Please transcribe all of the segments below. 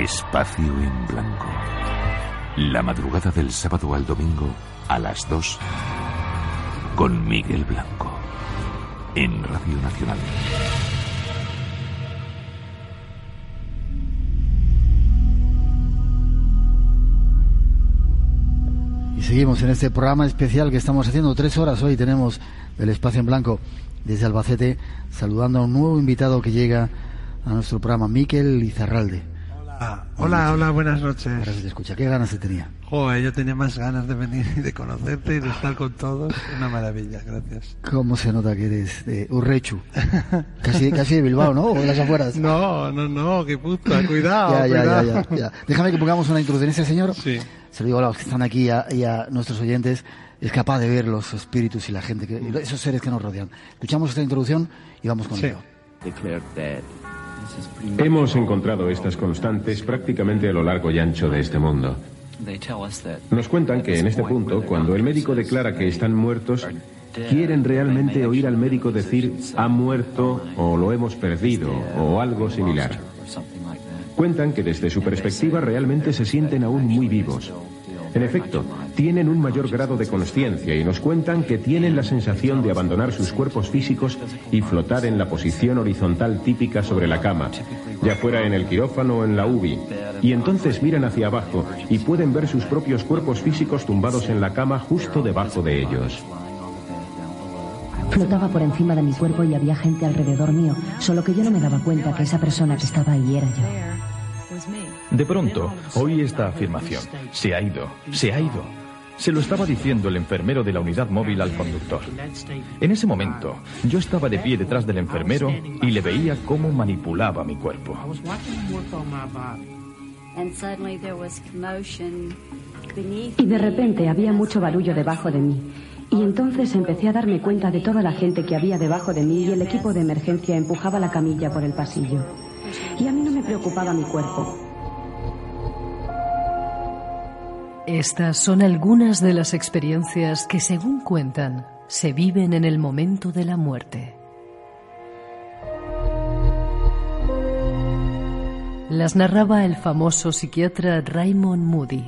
Espacio en Blanco. La madrugada del sábado al domingo a las 2 con Miguel Blanco en Radio Nacional. Y seguimos en este programa especial que estamos haciendo tres horas hoy. Tenemos el espacio en blanco desde Albacete, saludando a un nuevo invitado que llega a nuestro programa, Miquel Lizarralde. Ah, hola, hola, buenas noches. Ahora se te escucha. ¿Qué ganas se tenía? Joder, yo tenía más ganas de venir y de conocerte y de estar con todos. Una maravilla, gracias. ¿Cómo se nota que eres de Urrechu? Casi, casi de Bilbao, ¿no? O de las afueras. No, no, no, qué puta, cuidado, ya, ya, cuidado. ya, ya, ya. Déjame que pongamos una introducción. Este señor, Sí. se lo digo a los que están aquí y a, y a nuestros oyentes, es capaz de ver los espíritus y la gente, que, y esos seres que nos rodean. Escuchamos esta introducción y vamos con Sí. ello. Hemos encontrado estas constantes prácticamente a lo largo y ancho de este mundo. Nos cuentan que en este punto, cuando el médico declara que están muertos, quieren realmente oír al médico decir ha muerto o lo hemos perdido o algo similar. Cuentan que desde su perspectiva realmente se sienten aún muy vivos. En efecto, tienen un mayor grado de conciencia y nos cuentan que tienen la sensación de abandonar sus cuerpos físicos y flotar en la posición horizontal típica sobre la cama, ya fuera en el quirófano o en la UBI. Y entonces miran hacia abajo y pueden ver sus propios cuerpos físicos tumbados en la cama justo debajo de ellos. Flotaba por encima de mi cuerpo y había gente alrededor mío, solo que yo no me daba cuenta que esa persona que estaba ahí era yo. De pronto, oí esta afirmación. Se ha ido, se ha ido. Se lo estaba diciendo el enfermero de la unidad móvil al conductor. En ese momento, yo estaba de pie detrás del enfermero y le veía cómo manipulaba mi cuerpo. Y de repente había mucho barullo debajo de mí. Y entonces empecé a darme cuenta de toda la gente que había debajo de mí y el equipo de emergencia empujaba la camilla por el pasillo. Y a mí no me preocupaba mi cuerpo. Estas son algunas de las experiencias que, según cuentan, se viven en el momento de la muerte. Las narraba el famoso psiquiatra Raymond Moody.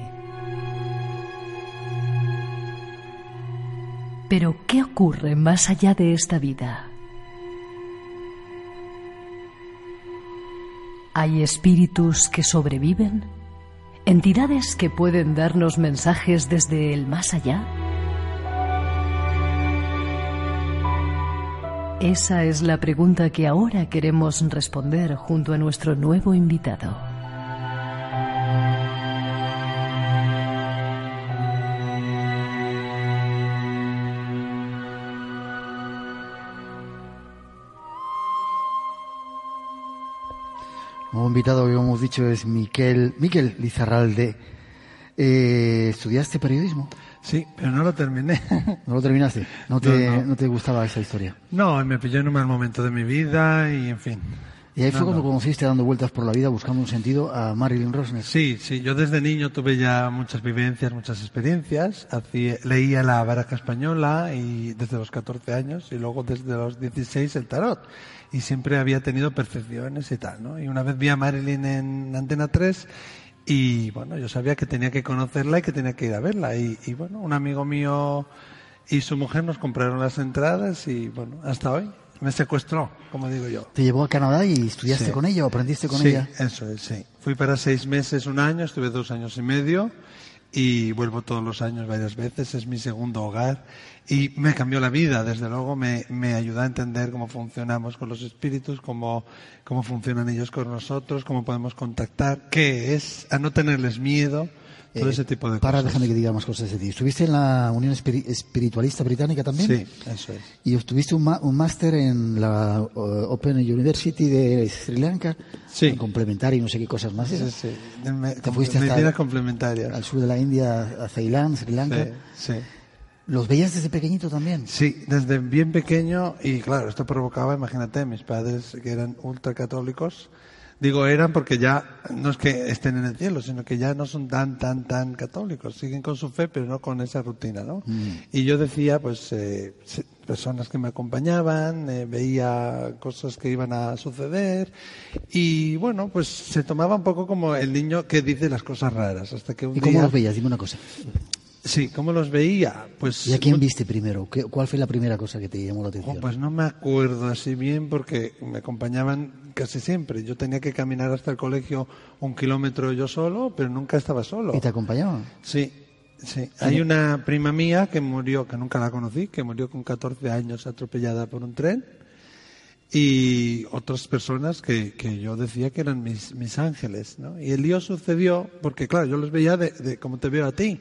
Pero, ¿qué ocurre más allá de esta vida? ¿Hay espíritus que sobreviven? ¿Entidades que pueden darnos mensajes desde el más allá? Esa es la pregunta que ahora queremos responder junto a nuestro nuevo invitado. Nuevo invitado que hemos dicho es Miquel, Miquel Lizarralde. Eh, ¿Estudiaste periodismo? Sí, pero no lo terminé. ¿No lo terminaste? ¿No te, No, no, no. te gustaba esa historia? No, me pilló en un mal momento de mi vida y en fin. Y ahí fue No, cuando no. conociste dando vueltas por la vida buscando un sentido a Marilyn Rosner. Sí, sí, yo desde niño tuve ya muchas vivencias, muchas experiencias. Hacía- leía la baraja española y desde los 14 años y luego desde los 16 el tarot. Y siempre había tenido percepciones y tal, ¿no? Y una vez vi a Marilyn en Antena 3 y bueno, yo sabía que tenía que conocerla y que tenía que ir a verla. Y, y bueno, un amigo mío y su mujer nos compraron las entradas y bueno, hasta hoy me secuestró, como digo yo. ¿Te llevó a Canadá y estudiaste Sí. con ella o aprendiste con sí, ella? eso es, sí. Fui para seis meses, un año, estuve dos años y medio y vuelvo todos los años varias veces, es mi segundo hogar y me cambió la vida, desde luego me, me ayudó a entender cómo funcionamos con los espíritus, cómo, cómo funcionan ellos con nosotros, cómo podemos contactar, qué es, a no tenerles miedo, todo ese tipo de para, cosas. déjame que diga más cosas de ti. ¿Estuviste en la Unión Espiri- Espiritualista Británica también? Sí, eso es. Y obtuviste un, máster en la Open University de Sri Lanka, Sí. complementario y no sé qué cosas más. Sí, sí. Me, Te fuiste hasta complementarias. al sur de la India, a Ceilán, Sri Lanka. Sí, sí. ¿Los veías desde pequeñito también? Sí, desde bien pequeño y claro, esto provocaba, imagínate, mis padres que eran ultracatólicos, digo eran porque ya no es que estén en el cielo, sino que ya no son tan, tan, tan católicos, siguen con su fe, pero no con esa rutina, ¿no? Y yo decía, pues, eh, personas que me acompañaban, eh, veía cosas que iban a suceder y bueno, pues se tomaba un poco como el niño que dice las cosas raras, hasta que un ¿Y cómo día... los veías? Dime una cosa. Sí, ¿cómo los veía? Pues ¿Y a quién viste primero? ¿Qué- ¿Cuál fue la primera cosa que te llamó la atención? Oh, pues no me acuerdo así bien porque me acompañaban casi siempre. Yo tenía que caminar hasta el colegio un kilómetro yo solo, pero nunca estaba solo. ¿Y te acompañaban? Sí, sí. Hay una prima mía que murió, que nunca la conocí, que murió con 14 años atropellada por un tren. Y otras personas que, que yo decía que eran mis, mis ángeles, ¿no? Y el lío sucedió porque, claro, yo los veía de, de como te veo a ti.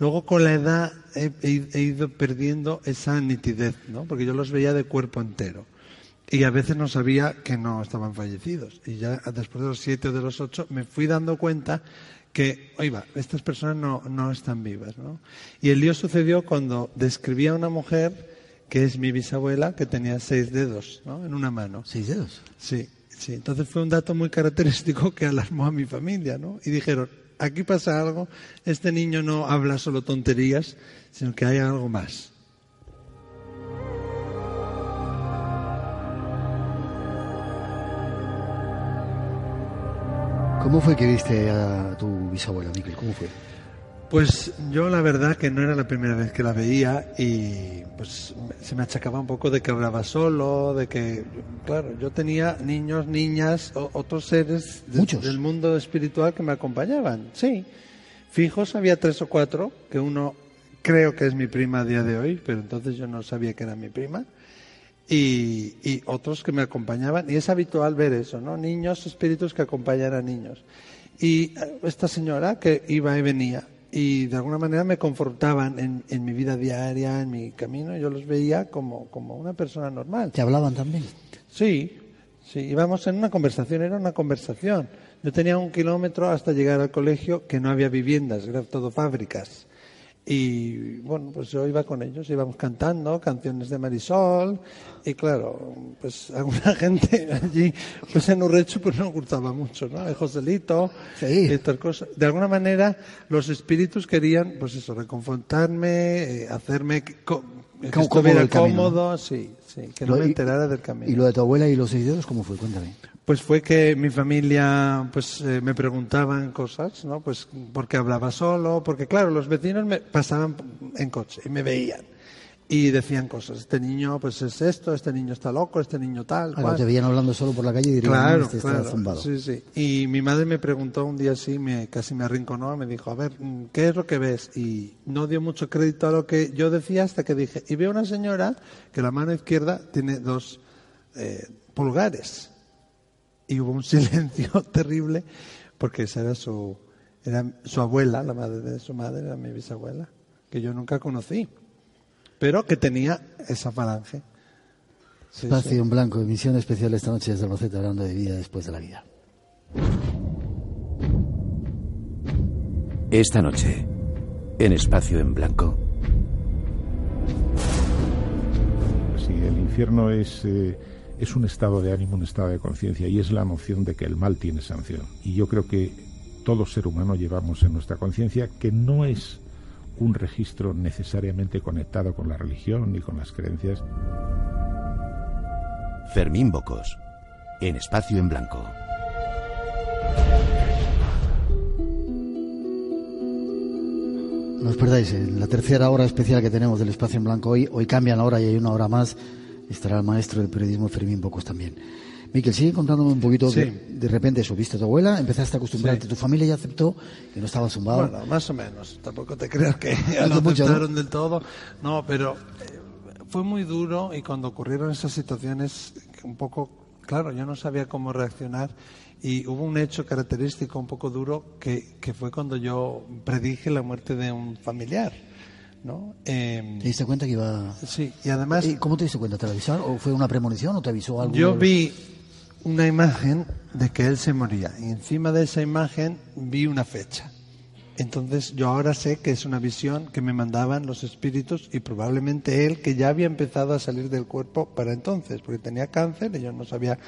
Luego con la edad he, ido perdiendo esa nitidez, ¿no? Porque yo los veía de cuerpo entero. Y a veces no sabía que no estaban fallecidos. Y ya después de los siete o de los ocho me fui dando cuenta que, oiga, estas personas no, no están vivas, ¿no? Y el lío sucedió cuando describía a una mujer que es mi bisabuela, que tenía seis dedos, ¿no? En una mano. ¿Seis dedos? Sí, sí. Entonces fue un dato muy característico que alarmó a mi familia, ¿no? Y dijeron, aquí pasa algo, este niño no habla solo tonterías, sino que hay algo más. ¿Cómo fue que viste a tu bisabuela, Miquel? ¿Cómo fue? Pues yo la verdad que no era la primera vez que la veía y pues se me achacaba un poco de que hablaba solo, de que, claro, yo tenía niños, niñas, o- otros seres de- del mundo espiritual que me acompañaban. Sí, fijos había tres o cuatro, que uno creo que es mi prima a día de hoy, pero entonces yo no sabía que era mi prima. Y, y otros que me acompañaban, y es habitual ver eso, ¿no? Niños, espíritus que acompañan a niños. Y eh, esta señora que iba y venía, y de alguna manera me confrontaban en, en mi vida diaria, en mi camino, yo los veía como, como una persona normal. ¿Te hablaban también? Sí, sí, íbamos en una conversación, era una conversación. Yo tenía un kilómetro hasta llegar al colegio que no había viviendas, eran todo fábricas. Y bueno, pues yo iba con ellos, íbamos cantando canciones de Marisol y claro, pues alguna gente allí, pues en Urrecho pues no gustaba mucho, ¿no? El Joselito Sí. y estas cosas. De alguna manera los espíritus querían, pues eso, reconfortarme, eh, hacerme co- que Cómodo estuviera cómodo, sí, sí, que no Lo- me y- enterara del camino. ¿Y lo de tu abuela y los seis dedos cómo fue? Cuéntame. Pues fue que mi familia pues eh, me preguntaban cosas, ¿no? Pues porque hablaba solo, porque claro, los vecinos me pasaban en coche y me veían y decían cosas. Este niño pues es esto, este niño está loco, este niño tal, cual. no, te veían hablando solo por la calle y dirían, Claro, "No, este está claro. zumbado". Sí, sí. Y mi madre me preguntó un día así, me, casi me arrinconó, me dijo, a ver, mm, ¿qué es lo que ves? Y no dio mucho crédito a lo que yo decía hasta que dije, y veo una señora que la mano izquierda tiene dos eh, pulgares. Y hubo un silencio terrible porque esa era su, era su abuela, la madre de su madre, era mi bisabuela, que yo nunca conocí, pero que tenía esa falange. Sí, Espacio sí. en blanco, emisión especial esta noche desde Albacete hablando de vida después de la vida. Esta noche, en Espacio en Blanco, Sí, el infierno es, eh, es un estado de ánimo, un estado de conciencia y es la noción de que el mal tiene sanción. Y yo creo que todo ser humano llevamos en nuestra conciencia que no es un registro necesariamente conectado con la religión ni con las creencias. Fermín Bocos, en Espacio en Blanco. No os perdáis, en la tercera hora especial que tenemos del Espacio en Blanco hoy, hoy cambian la hora y hay una hora más, estará el maestro del periodismo Fermín Bocos también. Miquel, sigue contándome un poquito. De, de, repente subiste a tu abuela, empezaste a acostumbrarte, tu familia ya aceptó que no estaba zumbado. Bueno, más o menos. Tampoco te creas que ya lo aceptaron del todo. No, pero eh, fue muy duro y cuando ocurrieron esas situaciones, un poco, claro, yo no sabía cómo reaccionar y hubo un hecho característico un poco duro que, que fue cuando yo predije la muerte de un familiar. ¿no? Eh, ¿Te diste cuenta que iba...? Sí, y además... ¿Y ¿Cómo te diste cuenta? ¿Te avisaron? ¿O fue una premonición o te avisó algo? Yo vi una imagen de que él se moría y encima de esa imagen vi una fecha. Entonces yo ahora sé que es una visión que me mandaban los espíritus y probablemente él que ya había empezado a salir del cuerpo para entonces, porque tenía cáncer y yo no sabía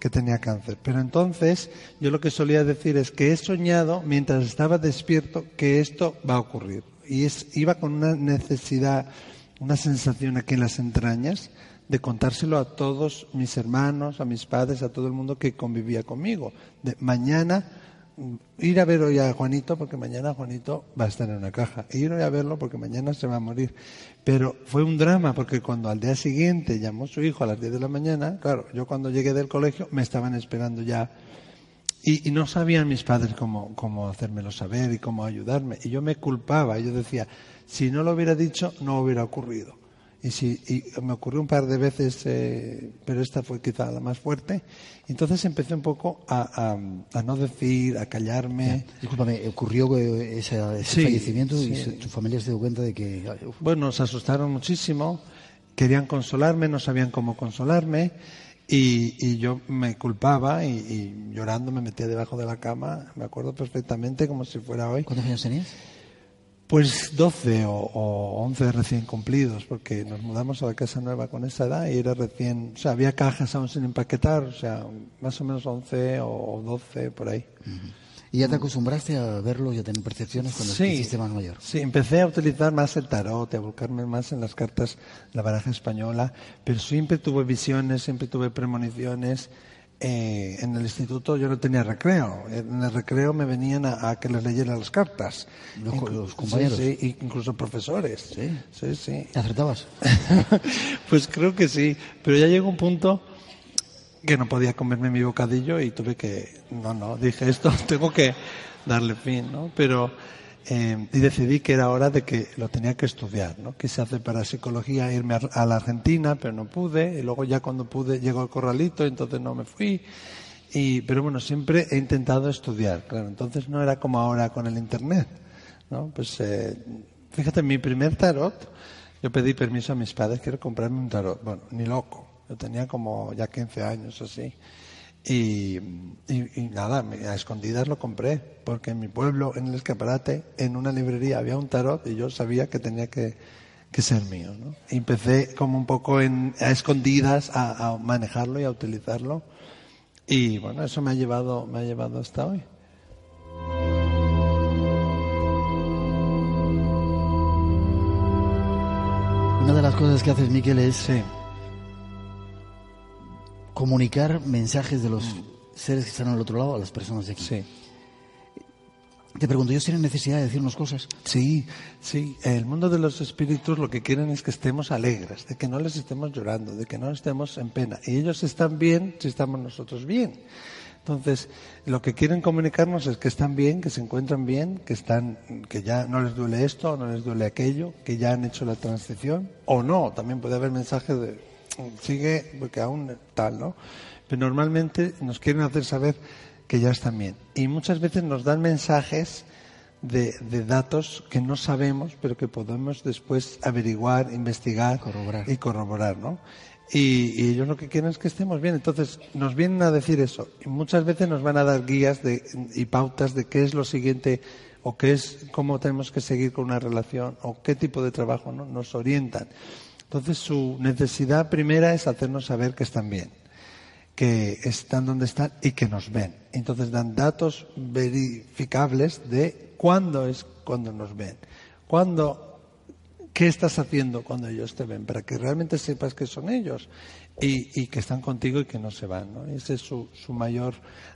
que tenía cáncer. Pero entonces yo lo que solía decir es que he soñado mientras estaba despierto que esto va a ocurrir. Y es, iba con una necesidad, una sensación aquí en las entrañas de contárselo a todos mis hermanos, a mis padres, a todo el mundo que convivía conmigo. De mañana ir a ver hoy a Juanito porque mañana Juanito va a estar en una caja. E ir hoy a verlo porque mañana se va a morir. Pero fue un drama porque cuando al día siguiente llamó su hijo a las 10 de la mañana, claro, yo cuando llegué del colegio me estaban esperando ya y, y no sabían mis padres cómo, cómo hacérmelo saber y cómo ayudarme. Y yo me culpaba, yo decía, si no lo hubiera dicho, no hubiera ocurrido. Y, si, y me ocurrió un par de veces, eh, pero esta fue quizá la más fuerte. Entonces empecé un poco a, a, no decir, a callarme. Discúlpame, ¿ocurrió ese, ese fallecimiento y tu familia se dio cuenta de que... Bueno, se asustaron muchísimo, querían consolarme, no sabían cómo consolarme. Y, y yo me culpaba y, y, llorando me metía debajo de la cama, me acuerdo perfectamente como si fuera hoy. ¿Cuántos años tenías? Pues 12 o, o 11 recién cumplidos, porque nos mudamos a la casa nueva con esa edad y era recién, o sea, había cajas aún sin empaquetar, o sea, más o menos 11 o 12 por ahí. ¿Y ya te acostumbraste a verlo y a tener percepciones cuando sí, hiciste más mayor? Sí, empecé a utilizar más el tarot, a buscarme más en las cartas, la baraja española, pero siempre tuve visiones, siempre tuve premoniciones eh, en el instituto yo no tenía recreo. En el recreo me venían a, que les leyera las cartas. Los, compañeros. Sí, incluso profesores. Sí, sí. sí. ¿Acertabas? pues creo que sí. Pero ya llegó un punto que no podía comerme mi bocadillo y tuve que. No, no, dije esto, tengo que darle fin, ¿no? Pero eh, y decidí que era hora de que lo tenía que estudiar, ¿no? se hace para psicología irme a, la Argentina, pero no pude, y luego ya cuando pude llegó el corralito, entonces no me fui. Y, pero bueno, siempre he intentado estudiar, claro, entonces no era como ahora con el Internet, ¿no? Pues eh, fíjate, mi primer tarot, yo pedí permiso a mis padres, quiero comprarme un tarot, bueno, ni loco, yo tenía como ya 15 años así. Y, nada, a escondidas lo compré, porque en mi pueblo, en el escaparate, en una librería había un tarot y yo sabía que tenía que, ser mío. ¿no? empecé como un poco en, a escondidas a, manejarlo y a utilizarlo. Y bueno, eso me ha llevado, me ha llevado hasta hoy. Una de las cosas que haces, Miquel, es comunicar mensajes de los mm. seres que están al otro lado a las personas de aquí. Sí. Te pregunto, ¿ellos tienen necesidad de decirnos cosas? Sí, sí. El mundo de los espíritus lo que quieren es que estemos alegres, de que no les estemos llorando, de que no estemos en pena. Y ellos están bien si estamos nosotros bien. Entonces, lo que quieren comunicarnos es que están bien, que se encuentran bien, que están, que ya no les duele esto, no les duele aquello, que ya han hecho la transición, o no. También puede haber mensajes de sigue, porque aún tal, ¿no? Pero normalmente nos quieren hacer saber que ya están bien. Y muchas veces nos dan mensajes de, de datos que no sabemos, pero que podemos después averiguar, investigar y corroborar, ¿no? Y, y, ellos lo que quieren es que estemos bien. Entonces, nos vienen a decir eso. Y muchas veces nos van a dar guías de, y pautas de qué es lo siguiente o qué es, cómo tenemos que seguir con una relación o qué tipo de trabajo, ¿no? Nos orientan. Entonces su necesidad primera es hacernos saber que están bien, que están donde están y que nos ven. Entonces dan datos verificables de cuándo es cuando nos ven, cuándo, qué estás haciendo cuando ellos te ven, para que realmente sepas que son ellos y, que están contigo y que no se van. Ese es su, su mayor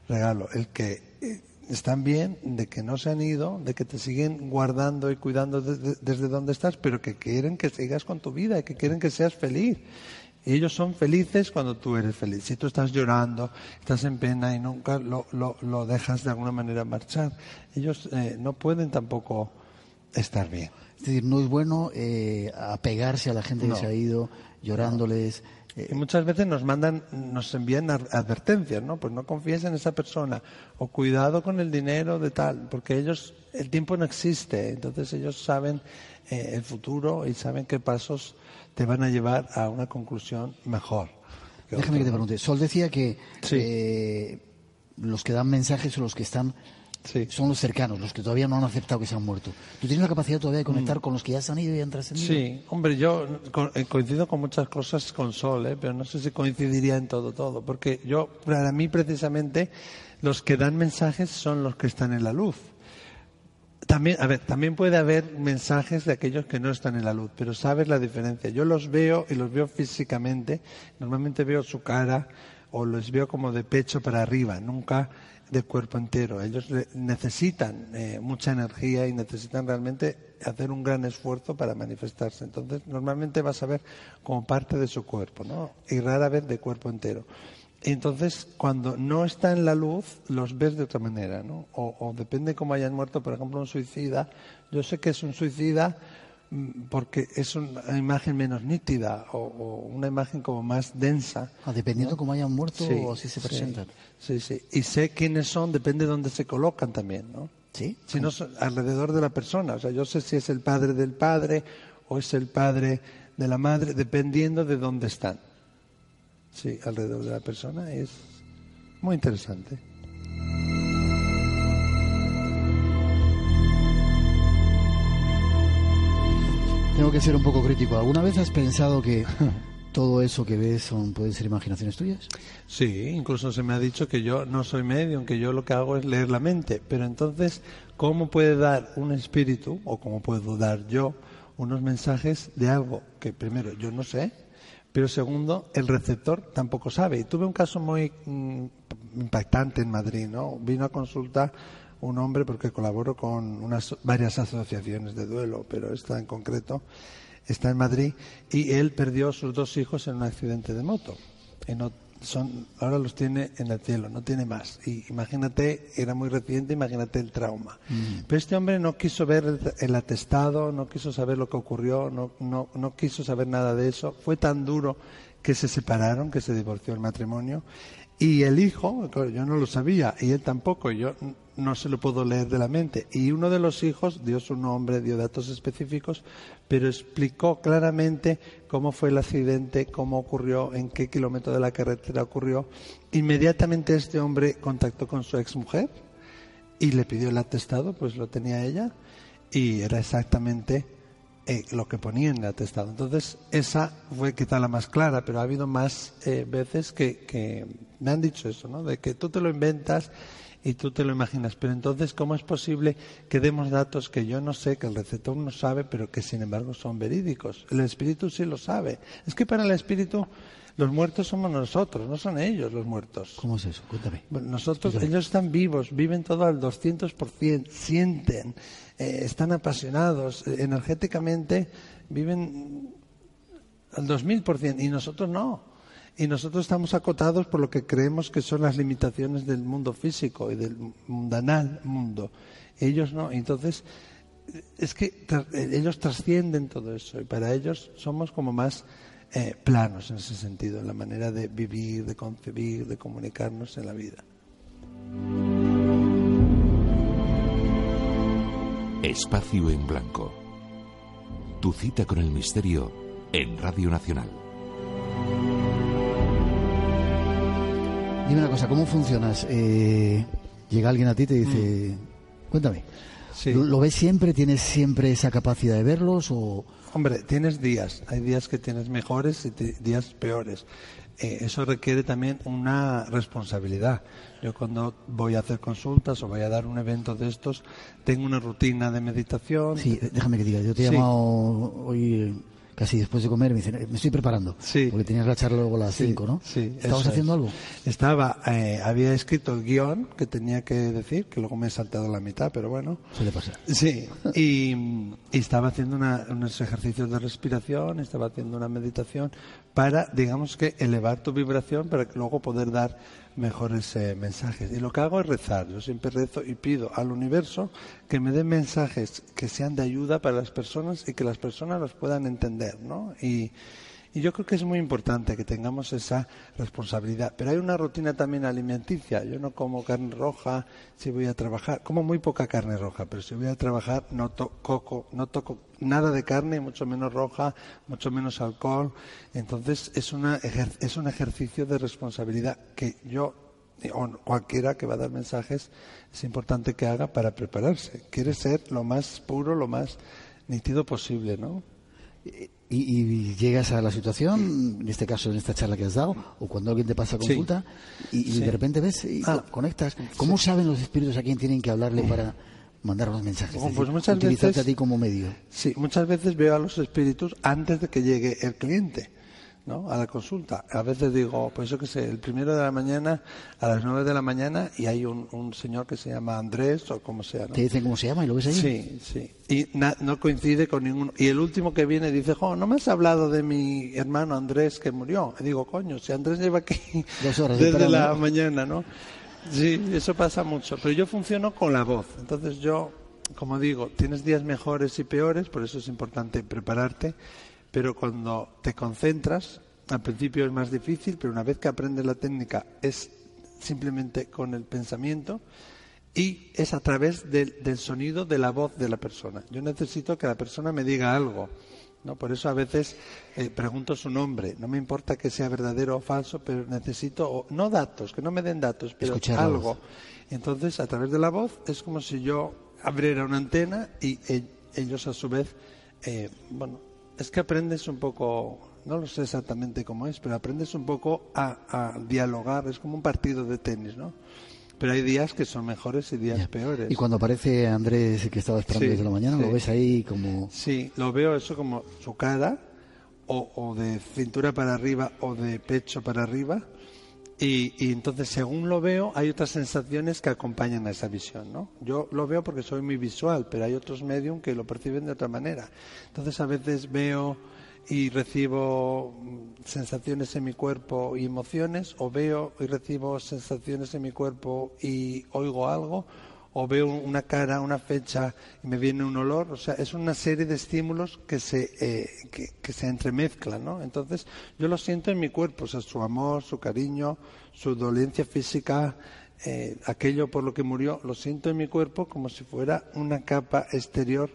regalo, el que eh, están bien, de que no se han ido, de que te siguen guardando y cuidando desde, donde estás, pero que quieren que sigas con tu vida y que quieren que seas feliz. Y ellos son felices cuando tú eres feliz. Si tú estás llorando, estás en pena y nunca lo, lo, dejas de alguna manera marchar, ellos eh, no pueden tampoco estar bien. Es decir, no es bueno eh, apegarse a la gente que se ha ido, llorándoles. Y muchas veces nos mandan, nos envían advertencias, ¿no? Pues no confíes en esa persona o cuidado con el dinero de tal, porque ellos, el tiempo no existe, entonces ellos saben eh, el futuro y saben qué pasos te van a llevar a una conclusión mejor. Déjame que te pregunte. Sol decía que eh, los que dan mensajes son los que están son los cercanos, los que todavía no han aceptado que se han muerto. ¿Tú tienes la capacidad todavía de conectar mm. con los que ya se han ido y han trascendido? Sí, hombre, yo eh, coincido con muchas cosas con Sol, ¿eh? pero no sé si coincidiría en todo, todo. Porque yo, para mí precisamente, los que dan mensajes son los que están en la luz. También, a ver, también puede haber mensajes de aquellos que no están en la luz, pero sabes la diferencia. Yo los veo y los veo físicamente. Normalmente veo su cara o los veo como de pecho para arriba. Nunca del cuerpo entero. Ellos necesitan eh, mucha energía y necesitan realmente hacer un gran esfuerzo para manifestarse. Entonces, normalmente vas a ver como parte de su cuerpo, ¿no? Y rara vez de cuerpo entero. Entonces, cuando no está en la luz, los ves de otra manera, ¿no? O, o depende cómo hayan muerto, por ejemplo, un suicida. Yo sé que es un suicida porque es una imagen menos nítida o, una imagen como más densa. Ah, dependiendo cómo hayan muerto o así se presentan. Sí, sí. Y sé quiénes son, depende de dónde se colocan también, ¿no? Sí. Si no, alrededor de la persona. O sea, yo sé si es el padre del padre o es el padre de la madre, dependiendo de dónde están. Sí, alrededor de la persona. Es muy interesante. Tengo que ser un poco crítico. ¿Alguna vez has pensado que todo eso que ves son pueden ser imaginaciones tuyas? Sí, incluso se me ha dicho que yo no soy medio, aunque yo lo que hago es leer la mente. Pero entonces, ¿cómo puede dar un espíritu, o cómo puedo dar yo, unos mensajes de algo que primero yo no sé, pero segundo, el receptor tampoco sabe? Y tuve un caso muy mm, impactante en Madrid, ¿no? Vino a consulta un hombre porque colaboro con unas varias asociaciones de duelo, pero esta en concreto está en Madrid y él perdió sus dos hijos en un accidente de moto. Y no, son, ahora los tiene en el cielo, no tiene más. Y imagínate, era muy reciente, imagínate el trauma. Mm. Pero este hombre no quiso ver el, atestado, no quiso saber lo que ocurrió, no, no, no quiso saber nada de eso. Fue tan duro que se separaron, que se divorció el matrimonio. Y el hijo, yo no lo sabía, y él tampoco, yo no se lo puedo leer de la mente. Y uno de los hijos dio su nombre, dio datos específicos, pero explicó claramente cómo fue el accidente, cómo ocurrió, en qué kilómetro de la carretera ocurrió. Inmediatamente este hombre contactó con su exmujer y le pidió el atestado, pues lo tenía ella, y era exactamente eh, lo que ponía en el atestado. Entonces, esa fue quizá la más clara, pero ha habido más eh, veces que, que me han dicho eso, ¿no? De que tú te lo inventas y tú te lo imaginas. Pero entonces, ¿cómo es posible que demos datos que yo no sé, que el receptor no sabe, pero que sin embargo son verídicos? El espíritu sí lo sabe. Es que para el espíritu los muertos somos nosotros, no son ellos los muertos. ¿Cómo es eso? Cuéntame. nosotros, ellos están vivos, viven todo al 200%, sienten, eh, están apasionados, eh, energéticamente viven al 2000% y nosotros no y nosotros estamos acotados por lo que creemos que son las limitaciones del mundo físico y del mundanal mundo. Ellos no. Entonces, es que ellos trascienden todo eso y para ellos somos como más eh, planos en ese sentido, en la manera de vivir, de concebir, de comunicarnos en la vida. Espacio en Blanco. Tu cita con el misterio en Radio Nacional. Dime una cosa, ¿cómo funcionas? Eh, llega alguien a ti y te dice, mm. cuéntame. ¿Lo, ves siempre? ¿Tienes siempre esa capacidad de verlos? O... Hombre, tienes días. Hay días que tienes mejores y días peores. Eh, eso requiere también una responsabilidad. Yo cuando voy a hacer consultas o voy a dar un evento de estos, tengo una rutina de meditación. Sí, déjame que diga, yo te he llamado hoy casi después de comer, me dice, me estoy preparando. Sí. Porque tenías la charla luego a las 5, ¿no? Sí. ¿Estabas haciendo algo? Estaba, eh, había escrito el guion que tenía que decir, que luego me he saltado la mitad, pero bueno. Suele pasar. Sí. Y, y estaba haciendo una- unos ejercicios de respiración, estaba haciendo una meditación para, digamos que, elevar tu vibración para que luego poder dar mejores eh, mensajes. Y lo que hago es rezar. Yo siempre rezo y pido al universo que me dé mensajes que sean de ayuda para las personas y que las personas los puedan entender, ¿no? Y, y yo creo que es muy importante que tengamos esa responsabilidad. Pero hay una rutina también alimenticia. Yo no como carne roja si voy a trabajar. Como muy poca carne roja, pero si voy a trabajar no toco, no toco nada de carne, mucho menos roja, mucho menos alcohol. Entonces es, una, es un ejercicio de responsabilidad que yo o cualquiera que va a dar mensajes es importante que haga para prepararse. Quiere ser lo más puro, lo más nítido posible, ¿no? Y, y llegas a la situación, en este caso en esta charla que has dado, o cuando alguien te pasa Sí. consulta, y, y Sí. de repente ves y Ah. co- conectas. ¿Cómo saben los espíritus a quién tienen que hablarle para mandar los mensajes? Es pues decir, utilizarte veces- a ti como medio. Sí, muchas veces veo a los espíritus antes de que llegue el cliente, ¿no? A la consulta. A veces digo, pues yo qué sé, el primero de la mañana, a las nueve de la mañana, y hay un, un señor que se llama Andrés, o como sea, ¿no? Te dicen cómo se llama y lo ves ahí. Sí, sí. Y na- no coincide con ninguno. Y el último que viene dice, jo, no me has hablado de mi hermano Andrés que murió. Y digo, coño, si Andrés lleva aquí Dos horas desde la mañana, ¿no? Sí, eso pasa mucho. Pero yo funciono con la voz. Entonces yo, como digo, tienes días mejores y peores, por eso es importante prepararte. Pero cuando te concentras, al principio es más difícil, pero una vez que aprendes la técnica es simplemente con el pensamiento y es a través del, del sonido de la voz de la persona. Yo necesito que la persona me diga algo. ¿no? Por eso a veces eh, pregunto su nombre. No me importa que sea verdadero o falso, pero necesito, o- no datos, que no me den datos, pero Escuchar algo. Entonces, a través de la voz es como si yo abriera una antena y e- ellos a su vez, eh, bueno, es que aprendes un poco, no lo sé exactamente cómo es, pero aprendes un poco a, a dialogar, es como un partido de tenis, ¿no? Pero hay días que son mejores y días peores. Y cuando aparece Andrés, que estaba esperando Sí, desde la mañana, sí. lo ves ahí como... Sí, lo veo eso como su cara, o, o de cintura para arriba, o de pecho para arriba. Y, y entonces, según lo veo, hay otras sensaciones que acompañan a esa visión, ¿no? Yo lo veo porque soy muy visual, pero hay otros medium que lo perciben de otra manera. Entonces, a veces veo y recibo mm, sensaciones en mi cuerpo y emociones, o veo y recibo sensaciones en mi cuerpo y oigo algo, o veo una cara, una fecha y me viene un olor, o sea, es una serie de estímulos que se, eh, que, que se entremezclan, ¿no? Entonces, yo lo siento en mi cuerpo, o sea, su amor, su cariño, su dolencia física, eh, aquello por lo que murió, lo siento en mi cuerpo como si fuera una capa exterior,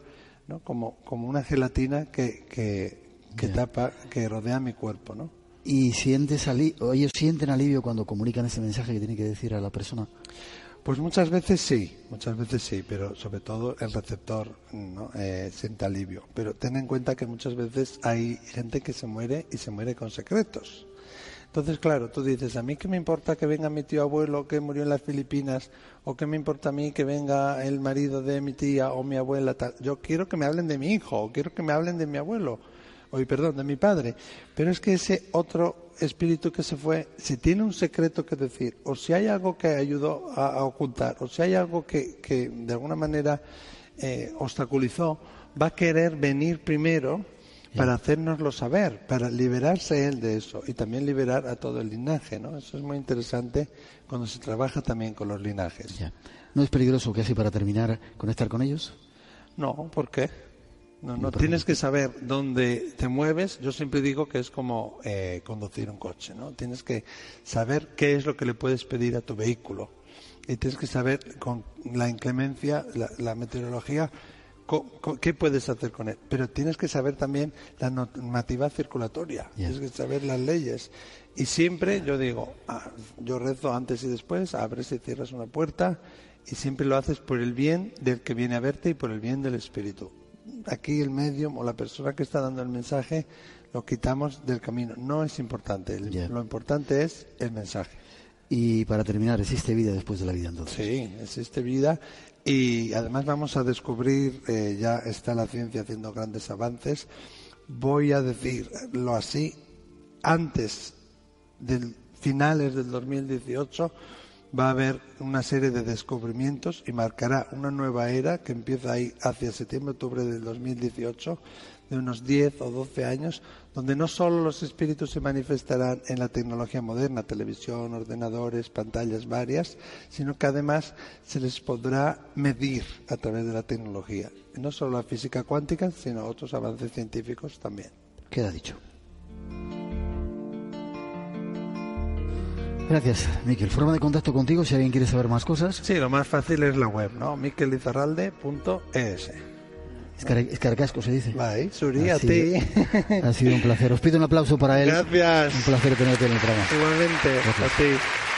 ¿no? Como, como una gelatina que, que, que tapa, que rodea mi cuerpo, ¿no? Y sientes ali- o ellos sienten alivio cuando comunican ese mensaje que tienen que decir a la persona. Pues muchas veces sí, muchas veces sí, pero sobre todo el receptor ¿no? Eh, siente alivio. Pero ten en cuenta que muchas veces hay gente que se muere y se muere con secretos. Entonces, claro, tú dices, ¿a mí qué me importa que venga mi tío abuelo que murió en las Filipinas? ¿O qué me importa a mí que venga el marido de mi tía o mi abuela? Tal? Yo quiero que me hablen de mi hijo, o quiero que me hablen de mi abuelo, o perdón, de mi padre. Pero es que ese otro espíritu que se fue, si tiene un secreto que decir, o si hay algo que ayudó a, a ocultar, o si hay algo que, que de alguna manera eh, obstaculizó, va a querer venir primero para hacérnoslo saber, para liberarse él de eso y también liberar a todo el linaje, ¿no? Eso es muy interesante cuando se trabaja también con los linajes. ¿No es peligroso casi para terminar conectar con ellos? No, ¿por qué? No, no tienes que saber dónde te mueves. Yo siempre digo que es como eh, conducir un coche, ¿no? Tienes que saber qué es lo que le puedes pedir a tu vehículo y tienes que saber con la inclemencia, la, la meteorología, qué puedes hacer con él. Pero tienes que saber también la normativa circulatoria, tienes que saber las leyes. Y siempre yo digo, ah, yo rezo antes y después, abres y cierras una puerta y siempre lo haces por el bien del que viene a verte y por el bien del espíritu. Aquí el medium o la persona que está dando el mensaje lo quitamos del camino. No es importante. El- Lo importante es el mensaje. Y para terminar, ¿existe vida después de la vida entonces? Sí, existe vida y además vamos a descubrir, eh, ya está la ciencia haciendo grandes avances, voy a decirlo así, antes del finales del 2018 va a haber una serie de descubrimientos y marcará una nueva era que empieza ahí hacia septiembre-octubre del 2018 de unos 10 o 12 años, donde no solo los espíritus se manifestarán en la tecnología moderna, televisión, ordenadores, pantallas varias, sino que además se les podrá medir a través de la tecnología. no solo la física cuántica, sino otros avances científicos también. Queda dicho. Gracias, Miquel. Forma de contacto contigo si alguien quiere saber más cosas. Sí, lo más fácil es la web, ¿no? miquelizarralde.es. Es carcasco, se dice. Bye, Suri, a ti. Ha sido un placer. Os pido un aplauso para él. Gracias. Un placer tenerte en el programa. Igualmente, a ti.